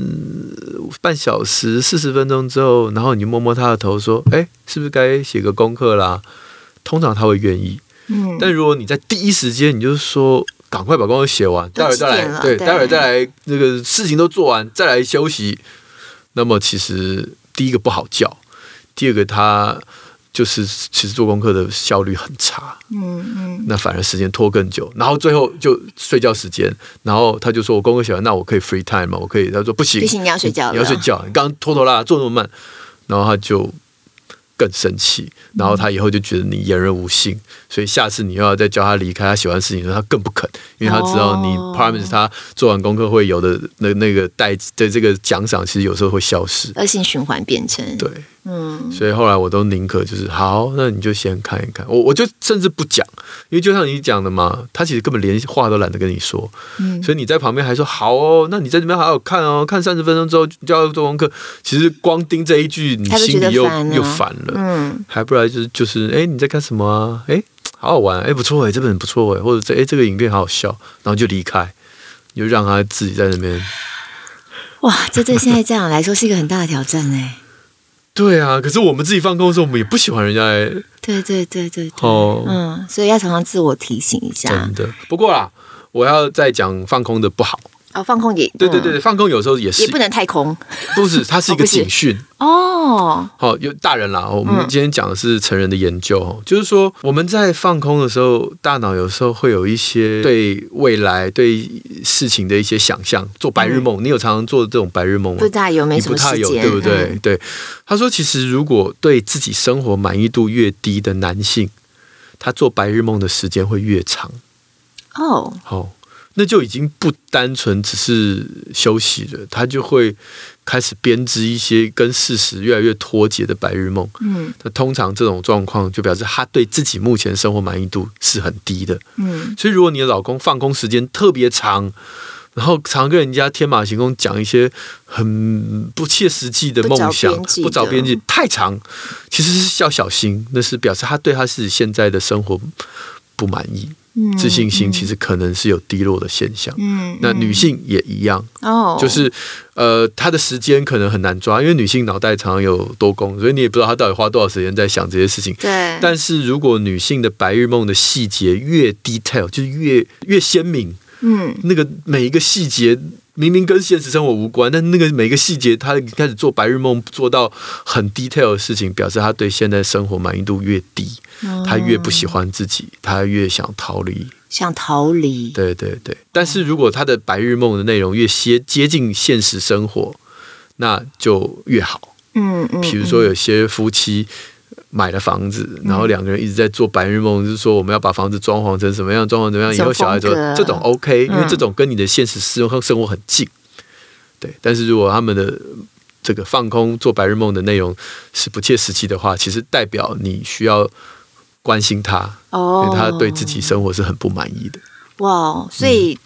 [SPEAKER 2] 半小时、四十分钟之后，然后你摸摸他的头，说：“哎，是不是该写个功课啦？”通常他会愿意。嗯。但如果你在第一时间，你就说：“赶快把功课写完，待会再来。”对，待会再来，那个事情都做完，再来休息。那么其实第一个不好叫，第二个他。就是其实做功课的效率很差，嗯嗯，那反而时间拖更久，然后最后就睡觉时间，然后他就说我功课写完，那我可以 free time 吗？我可以，他说不行，
[SPEAKER 1] 不行，你要睡觉，
[SPEAKER 2] 你要睡觉，你刚刚拖拖拉拉做那么慢，然后他就更生气，然后他以后就觉得你言而无信，所以下次你又要再叫他离开他喜欢的事情，他更不肯，因为他知道你 promise 他做完功课会有的那那个带的这个奖赏，其实有时候会消失，
[SPEAKER 1] 恶性循环变成。
[SPEAKER 2] 对。嗯，所以后来我都宁可就是好，那你就先看一看，我我就甚至不讲，因为就像你讲的嘛，他其实根本连话都懒得跟你说，嗯，所以你在旁边还说好哦，那你在这边好好看哦，看三十分钟之后就要做功课，其实光盯这一句，你心里又又烦了，嗯，还不然就是就是哎你在干什么啊？哎，好好玩，哎不错哎，这本很不错哎，或者这哎这个影片好好笑，然后就离开，就让他自己在那边。
[SPEAKER 1] 哇，这对现在家长来说是一个很大的挑战哎。<laughs>
[SPEAKER 2] 对啊，可是我们自己放空的时候，我们也不喜欢人家
[SPEAKER 1] 对对对，对，哦，嗯，所以要常常自我提醒一下。
[SPEAKER 2] 真的，不过啦，我要再讲放空的不好。
[SPEAKER 1] 哦，放空也
[SPEAKER 2] 对对对，放空有时候也是
[SPEAKER 1] 也不能太空，
[SPEAKER 2] 不是，它是一个警讯
[SPEAKER 1] 哦。
[SPEAKER 2] 好，有大人啦，我们今天讲的是成人的研究，嗯、就是说我们在放空的时候，大脑有时候会有一些对未来、对事情的一些想象，做白日梦。嗯、你有常常做这种白日梦吗？
[SPEAKER 1] 不大有，没什么太有，
[SPEAKER 2] 对不对？嗯、对。他说，其实如果对自己生活满意度越低的男性，他做白日梦的时间会越长。
[SPEAKER 1] 哦，
[SPEAKER 2] 好。那就已经不单纯只是休息了，他就会开始编织一些跟事实越来越脱节的白日梦。嗯，那通常这种状况就表示他对自己目前生活满意度是很低的。嗯，所以如果你的老公放空时间特别长，然后常跟人家天马行空讲一些很不切实际的梦想，不着边际，太长，其实是要小心，那是表示他对他自己现在的生活不满意。自信心其实可能是有低落的现象。嗯，那女性也一样。哦，就是呃，她的时间可能很难抓，因为女性脑袋常常有多功，所以你也不知道她到底花多少时间在想这些事情。
[SPEAKER 1] 对。
[SPEAKER 2] 但是如果女性的白日梦的细节越 detail，就是越越鲜明。嗯，那个每一个细节。明明跟现实生活无关，但那个每个细节，他开始做白日梦，做到很 detail 的事情，表示他对现在生活满意度越低，嗯、他越不喜欢自己，他越想逃离，
[SPEAKER 1] 想逃离。
[SPEAKER 2] 对对对，但是如果他的白日梦的内容越接接近现实生活，那就越好。嗯嗯，比如说有些夫妻。买了房子，然后两个人一直在做白日梦，嗯、就是说我们要把房子装潢成什么样，装潢怎么样，以后小孩子这种 OK，因为这种跟你的现实生活生活很近。嗯、对，但是如果他们的这个放空做白日梦的内容是不切实际的话，其实代表你需要关心他，哦，因为他对自己生活是很不满意的。
[SPEAKER 1] 哇，所以。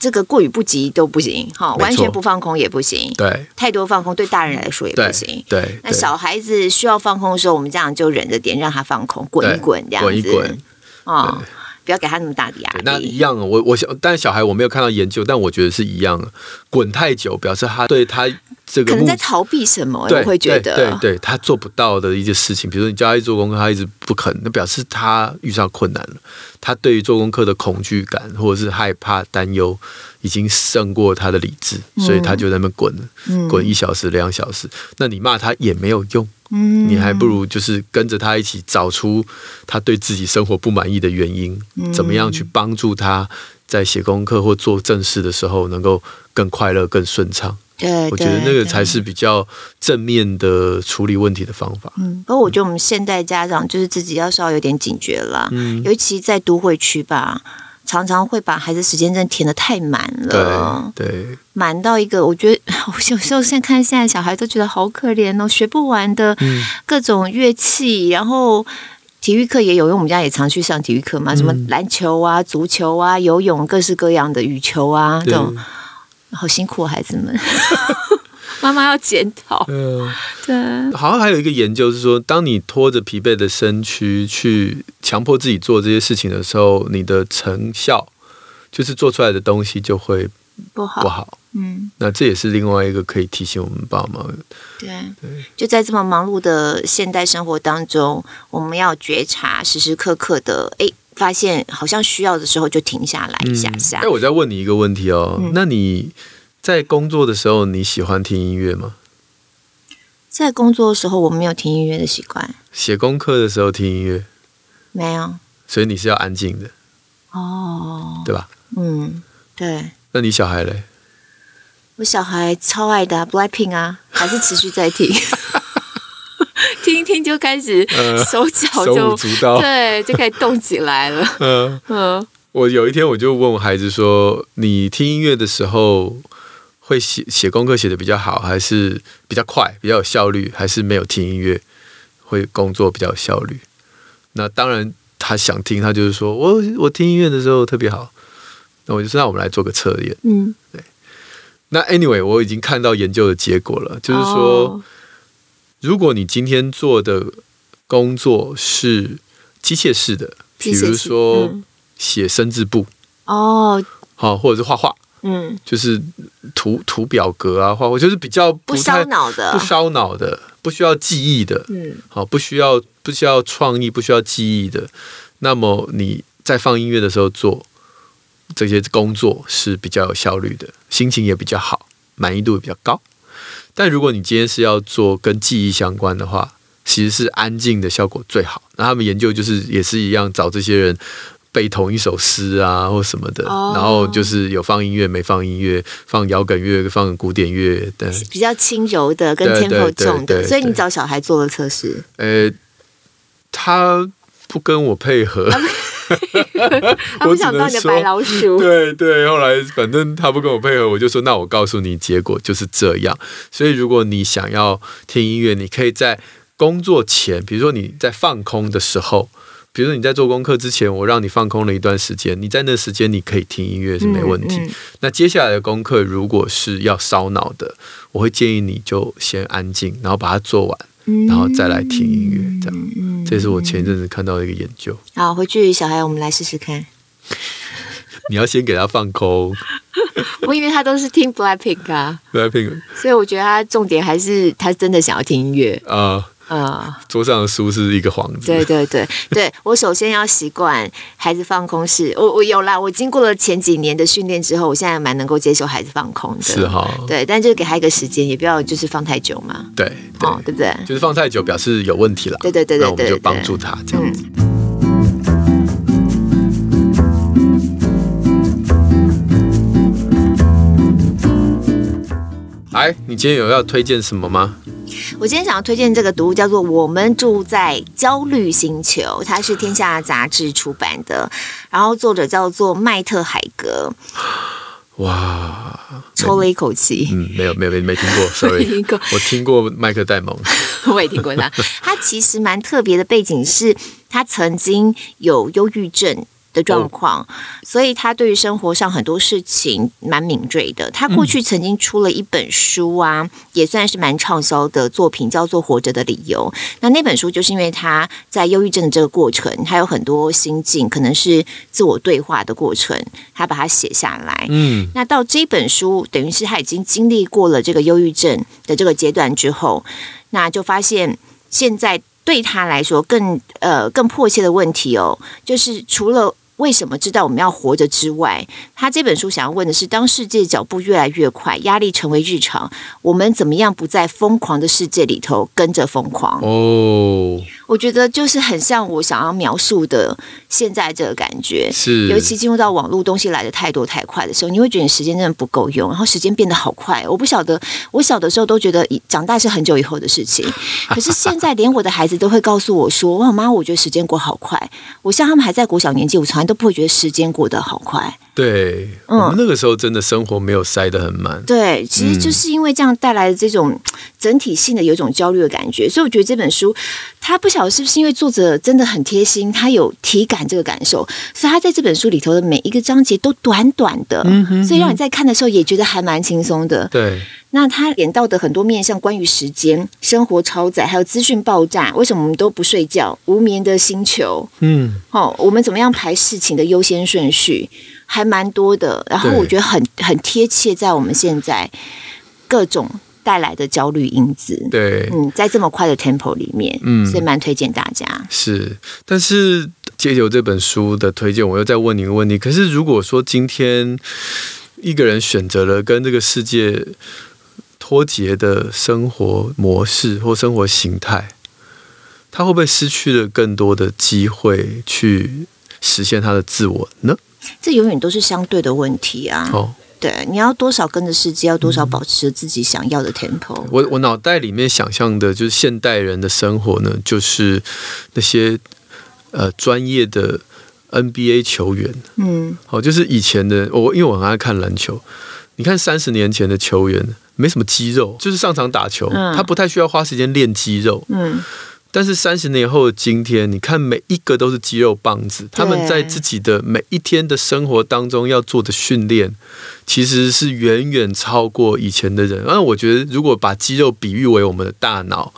[SPEAKER 1] 嗯这个过于不及都不行，哈，完全不放空也不行，
[SPEAKER 2] 对，
[SPEAKER 1] 太多放空对大人来说也不行，
[SPEAKER 2] 对。对，
[SPEAKER 1] 那小孩子需要放空的时候，我们这样就忍着点，让他放空，滚一滚，这样子，滚一滚，哦。不要给他那么大的压力。
[SPEAKER 2] 那一样，我我想，但是小孩我没有看到研究，但我觉得是一样的。滚太久，表示他对他这个
[SPEAKER 1] 可能在逃避什么，我会觉得，
[SPEAKER 2] 对对，对，他做不到的一些事情，比如说你叫他一做功课，他一直不肯，那表示他遇上困难了。他对于做功课的恐惧感或者是害怕、担忧，已经胜过他的理智，所以他就在那边滚，了、滚一小时、两小时。那你骂他也没有用。嗯，你还不如就是跟着他一起找出他对自己生活不满意的原因，嗯、怎么样去帮助他在写功课或做正事的时候能够更快乐、更顺畅。
[SPEAKER 1] 对，
[SPEAKER 2] 我觉得那个才是比较正面的处理问题的方法。
[SPEAKER 1] 嗯，不过我觉得我们现代家长就是自己要稍微有点警觉了，嗯，尤其在都会区吧。常常会把孩子时间真的填的太满了，
[SPEAKER 2] 对，
[SPEAKER 1] 满到一个，我觉得 <laughs> 我有时候现在看现在小孩都觉得好可怜哦，学不完的各种乐器，嗯、然后体育课也有，因为我们家也常去上体育课嘛，什么篮球啊、足球啊、游泳，各式各样的羽球啊，这种好辛苦，孩子们。<laughs> 妈妈要检讨。嗯，对。
[SPEAKER 2] 好像还有一个研究是说，当你拖着疲惫的身躯去强迫自己做这些事情的时候，你的成效就是做出来的东西就会不好。不好。嗯。那这也是另外一个可以提醒我们爸妈。
[SPEAKER 1] 对。对。就在这么忙碌的现代生活当中，我们要觉察，时时刻刻的，哎，发现好像需要的时候就停下来一下下。
[SPEAKER 2] 哎，我再问你一个问题哦，嗯、那你？在工作的时候，你喜欢听音乐吗？
[SPEAKER 1] 在工作的时候，我没有听音乐的习惯。
[SPEAKER 2] 写功课的时候听音乐？
[SPEAKER 1] 没有。
[SPEAKER 2] 所以你是要安静的。
[SPEAKER 1] 哦。
[SPEAKER 2] 对吧？
[SPEAKER 1] 嗯，对。
[SPEAKER 2] 那你小孩嘞？
[SPEAKER 1] 我小孩超爱的啊，Blackpink 啊，还是持续在听。<laughs> <laughs> 听一听就开始手脚就、呃、手舞足蹈，对，就开始动起来了。<laughs> 嗯嗯。我
[SPEAKER 2] 有一天我就问我孩子说：“你听音乐的时候？”会写写功课写的比较好，还是比较快、比较有效率，还是没有听音乐会工作比较有效率？那当然，他想听，他就是说我我听音乐的时候特别好。那我就说，那我们来做个测验。嗯，对。那 anyway，我已经看到研究的结果了，就是说，哦、如果你今天做的工作是机械式的，比如说写生字簿，哦，好，或者是画画。嗯，就是图图表格啊，画画就是比较不烧脑的，不烧脑的，不需要记忆的，嗯，好，不需要不需要创意，不需要记忆的。那么你在放音乐的时候做这些工作是比较有效率的，心情也比较好，满意度也比较高。但如果你今天是要做跟记忆相关的话，其实是安静的效果最好。那他们研究就是也是一样，找这些人。背同一首诗啊，或什么的，oh. 然后就是有放音乐，没放音乐，放摇滚乐，放古典乐，对，
[SPEAKER 1] 比较轻柔的，跟 tempo 重的。所以你找小孩做了测试？
[SPEAKER 2] 呃，他不跟我配合，<laughs>
[SPEAKER 1] 他不想当你的白老鼠。<laughs>
[SPEAKER 2] 对对，后来反正他不跟我配合，我就说那我告诉你，结果就是这样。所以如果你想要听音乐，你可以在工作前，比如说你在放空的时候。比如说你在做功课之前，我让你放空了一段时间，你在那时间你可以听音乐是没问题。嗯嗯、那接下来的功课如果是要烧脑的，我会建议你就先安静，然后把它做完，然后再来听音乐。这样，嗯、这是我前一阵子看到的一个研究。
[SPEAKER 1] 好，回去小孩我们来试试看。<laughs>
[SPEAKER 2] 你要先给他放空。<laughs>
[SPEAKER 1] 我以为他都是听 Blackpink 啊
[SPEAKER 2] ，Blackpink，
[SPEAKER 1] 所以我觉得他重点还是他真的想要听音乐啊。Uh,
[SPEAKER 2] 啊，桌上的书是一个幌子。
[SPEAKER 1] 对对对对，我首先要习惯孩子放空是，我我有啦，我经过了前几年的训练之后，我现在蛮能够接受孩子放空的。
[SPEAKER 2] 是哈，
[SPEAKER 1] 对，但就是给他一个时间，也不要就是放太久嘛。
[SPEAKER 2] 对，
[SPEAKER 1] 哦，对不对？
[SPEAKER 2] 就是放太久表示有问题了。
[SPEAKER 1] 对对对对，那我们
[SPEAKER 2] 就帮助他这样子。来，你今天有要推荐什么吗？
[SPEAKER 1] 我今天想要推荐这个读物，叫做《我们住在焦虑星球》，它是天下杂志出版的，然后作者叫做麦特海格。
[SPEAKER 2] 哇，
[SPEAKER 1] 抽了一口气。
[SPEAKER 2] 嗯，没有没有没没听过，sorry，<laughs> 听过我听过麦克戴蒙，<laughs>
[SPEAKER 1] 我也听过他。他其实蛮特别的背景是，他曾经有忧郁症。的状况，所以他对于生活上很多事情蛮敏锐的。他过去曾经出了一本书啊，嗯、也算是蛮畅销的作品，叫做《活着的理由》。那那本书就是因为他在忧郁症的这个过程，他有很多心境，可能是自我对话的过程，他把它写下来。嗯，那到这本书，等于是他已经经历过了这个忧郁症的这个阶段之后，那就发现现在对他来说更呃更迫切的问题哦，就是除了为什么知道我们要活着之外，他这本书想要问的是：当世界脚步越来越快，压力成为日常，我们怎么样不在疯狂的世界里头跟着疯狂？哦，我觉得就是很像我想要描述的现在这个感觉。
[SPEAKER 2] 是，
[SPEAKER 1] 尤其进入到网络东西来的太多太快的时候，你会觉得你时间真的不够用，然后时间变得好快。我不晓得，我小的时候都觉得长大是很久以后的事情，<laughs> 可是现在连我的孩子都会告诉我说：“哇，妈，我觉得时间过好快。”我像他们还在国小年纪，我从来。都不会觉得时间过得好快。
[SPEAKER 2] 对，嗯，我们那个时候真的生活没有塞得很满。
[SPEAKER 1] 对，其实就是因为这样带来的这种整体性的有一种焦虑的感觉，所以我觉得这本书，他不晓得是不是因为作者真的很贴心，他有体感这个感受，所以他在这本书里头的每一个章节都短短的，所以让你在看的时候也觉得还蛮轻松的。
[SPEAKER 2] 对，
[SPEAKER 1] 那他演到的很多面向，关于时间、生活超载，还有资讯爆炸，为什么我们都不睡觉？无眠的星球，嗯，哦，我们怎么样排事情的优先顺序？还蛮多的，然后我觉得很很贴切，在我们现在各种带来的焦虑因子。
[SPEAKER 2] 对，
[SPEAKER 1] 嗯，在这么快的 tempo 里面，嗯，所以蛮推荐大家。
[SPEAKER 2] 是，但是借由这本书的推荐，我又再问你一个问题：可是如果说今天一个人选择了跟这个世界脱节的生活模式或生活形态，他会不会失去了更多的机会去实现他的自我呢？
[SPEAKER 1] 这永远都是相对的问题啊！哦，对，你要多少跟着世界，要多少保持自己想要的 tempo。嗯、
[SPEAKER 2] 我我脑袋里面想象的就是现代人的生活呢，就是那些呃专业的 NBA 球员，嗯，好，就是以前的我，因为我很爱看篮球。你看三十年前的球员没什么肌肉，就是上场打球，嗯、他不太需要花时间练肌肉。嗯。但是三十年后的今天，你看每一个都是肌肉棒子，他们在自己的每一天的生活当中要做的训练，其实是远远超过以前的人。那我觉得，如果把肌肉比喻为我们的大脑，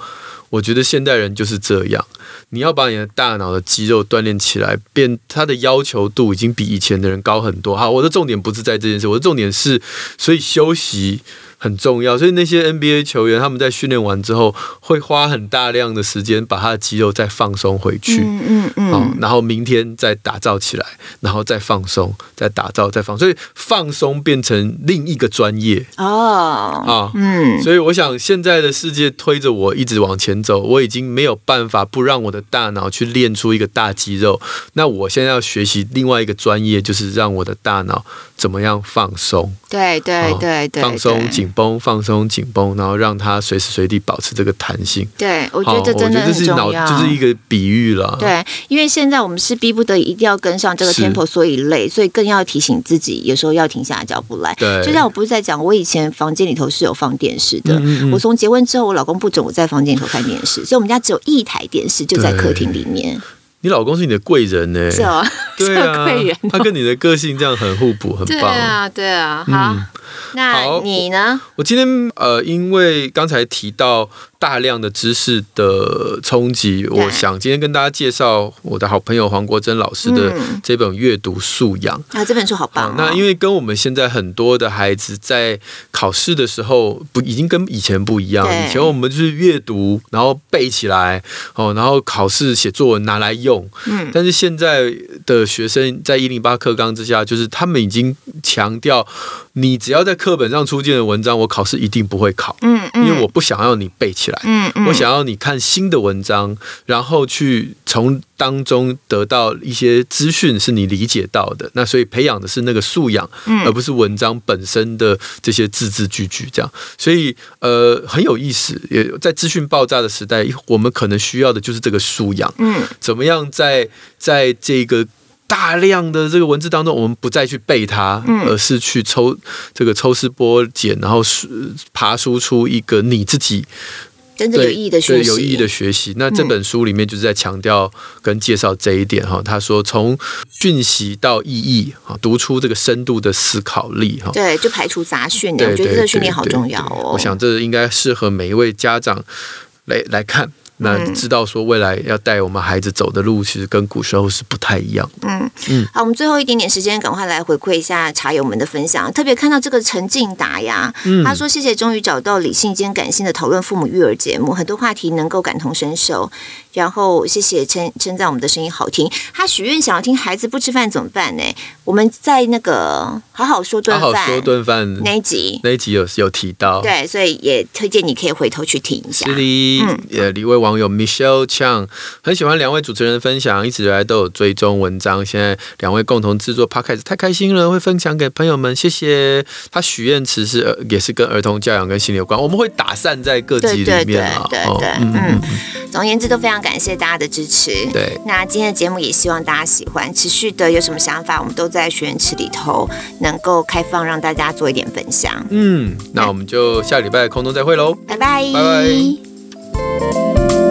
[SPEAKER 2] 我觉得现代人就是这样。你要把你的大脑的肌肉锻炼起来，变他的要求度已经比以前的人高很多。好，我的重点不是在这件事，我的重点是，所以休息。很重要，所以那些 NBA 球员他们在训练完之后，会花很大量的时间把他的肌肉再放松回去，嗯嗯嗯，然后明天再打造起来，然后再放松，再打造，再放，所以放松变成另一个专业哦，啊，嗯，所以我想现在的世界推着我一直往前走，我已经没有办法不让我的大脑去练出一个大肌肉，那我现在要学习另外一个专业，就是让我的大脑怎么样放松，
[SPEAKER 1] 对对对对，
[SPEAKER 2] 放松紧。绷放松紧绷，然后让它随时随地保持这个弹性。
[SPEAKER 1] 对，我觉得这真的很重要。
[SPEAKER 2] 就是一个比喻了。
[SPEAKER 1] 对，因为现在我们是逼不得已一定要跟上这个 tempo，所以累，所以更要提醒自己，有时候要停下脚步来。对，就像我不是在讲，我以前房间里头是有放电视的。嗯嗯。我从结婚之后，我老公不准我在房间里头看电视，所以我们家只有一台电视，就在客厅里面。
[SPEAKER 2] 你老公是你的贵人呢？
[SPEAKER 1] 是哦，<laughs>
[SPEAKER 2] 对啊，贵人。他跟你的个性这样很互补，很棒。对
[SPEAKER 1] 啊，对啊，好。那你呢？
[SPEAKER 2] 我今天呃，因为刚才提到。大量的知识的冲击，我想今天跟大家介绍我的好朋友黄国珍老师的这本阅读素养
[SPEAKER 1] 啊，这本书好棒哦。
[SPEAKER 2] 那因为跟我们现在很多的孩子在考试的时候不已经跟以前不一样，以前我们就是阅读，然后背起来哦，然后考试写作文拿来用。嗯，但是现在的学生在一零八课纲之下，就是他们已经强调，你只要在课本上出现的文章，我考试一定不会考。嗯嗯，因为我不想要你背起来。嗯，嗯，我想要你看新的文章，然后去从当中得到一些资讯，是你理解到的。那所以培养的是那个素养，而不是文章本身的这些字字句句这样。所以呃很有意思，也在资讯爆炸的时代，我们可能需要的就是这个素养。嗯，怎么样在在这个。大量的这个文字当中，我们不再去背它，嗯、而是去抽这个抽丝剥茧，然后爬输出一个你自己
[SPEAKER 1] 真正有意义的学习。
[SPEAKER 2] 有意义的学习。那这本书里面就是在强调跟介绍这一点哈。他说，从讯息到意义啊，读出这个深度的思考力哈。
[SPEAKER 1] 对，就排除杂讯。我觉得这个训练好重要哦。
[SPEAKER 2] 我想这应该适合每一位家长来来看。那知道说未来要带我们孩子走的路，其实跟古时候是不太一样的。嗯
[SPEAKER 1] 嗯，好，我们最后一点点时间，赶快来回馈一下茶友们的分享。特别看到这个陈静达呀，嗯、他说谢谢，终于找到理性兼感性的讨论父母育儿节目，很多话题能够感同身受。然后谢谢称称赞我们的声音好听。他许愿想要听孩子不吃饭怎么办呢？我们在那个好好说顿饭，
[SPEAKER 2] 好好说顿饭
[SPEAKER 1] 那一集，
[SPEAKER 2] 那一集有有提到，
[SPEAKER 1] 对，所以也推荐你可以回头去听一下。
[SPEAKER 2] 是的，嗯，也一位网友 Michelle Chang 很喜欢两位主持人的分享，一直以来都有追踪文章，现在两位共同制作 Podcast 太开心了，会分享给朋友们，谢谢。他许愿词是也是跟儿童教养跟心理有关，我们会打散在各集里面啊，
[SPEAKER 1] 对对对，嗯嗯，总而言之都非常。感谢大家的支持。
[SPEAKER 2] 对，
[SPEAKER 1] 那今天的节目也希望大家喜欢。持续的有什么想法，我们都在学员池里头能够开放，让大家做一点分享。
[SPEAKER 2] 嗯，那我们就下礼拜空中再会喽，
[SPEAKER 1] 拜拜，
[SPEAKER 2] 拜拜。